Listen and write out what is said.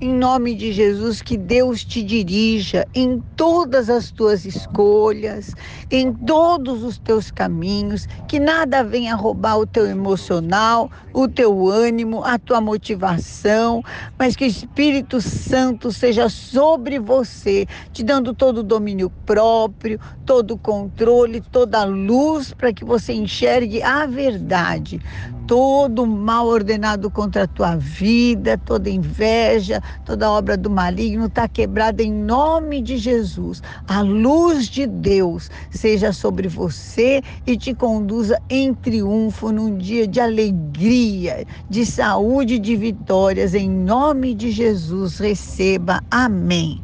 em nome de Jesus, que Deus te dirija em todas as tuas escolhas, em todos os teus caminhos, que nada venha roubar o teu emocional, o teu ânimo, a tua motivação, mas que o Espírito Santo seja sobre você, te dando todo o domínio próprio, todo o controle, toda a luz para que você enxergue a verdade. Todo mal ordenado contra a tua vida, toda inveja, toda obra do maligno está quebrada em nome de Jesus. A luz de Deus seja sobre você e te conduza em triunfo num dia de alegria, de saúde de vitórias. Em nome de Jesus, receba. Amém.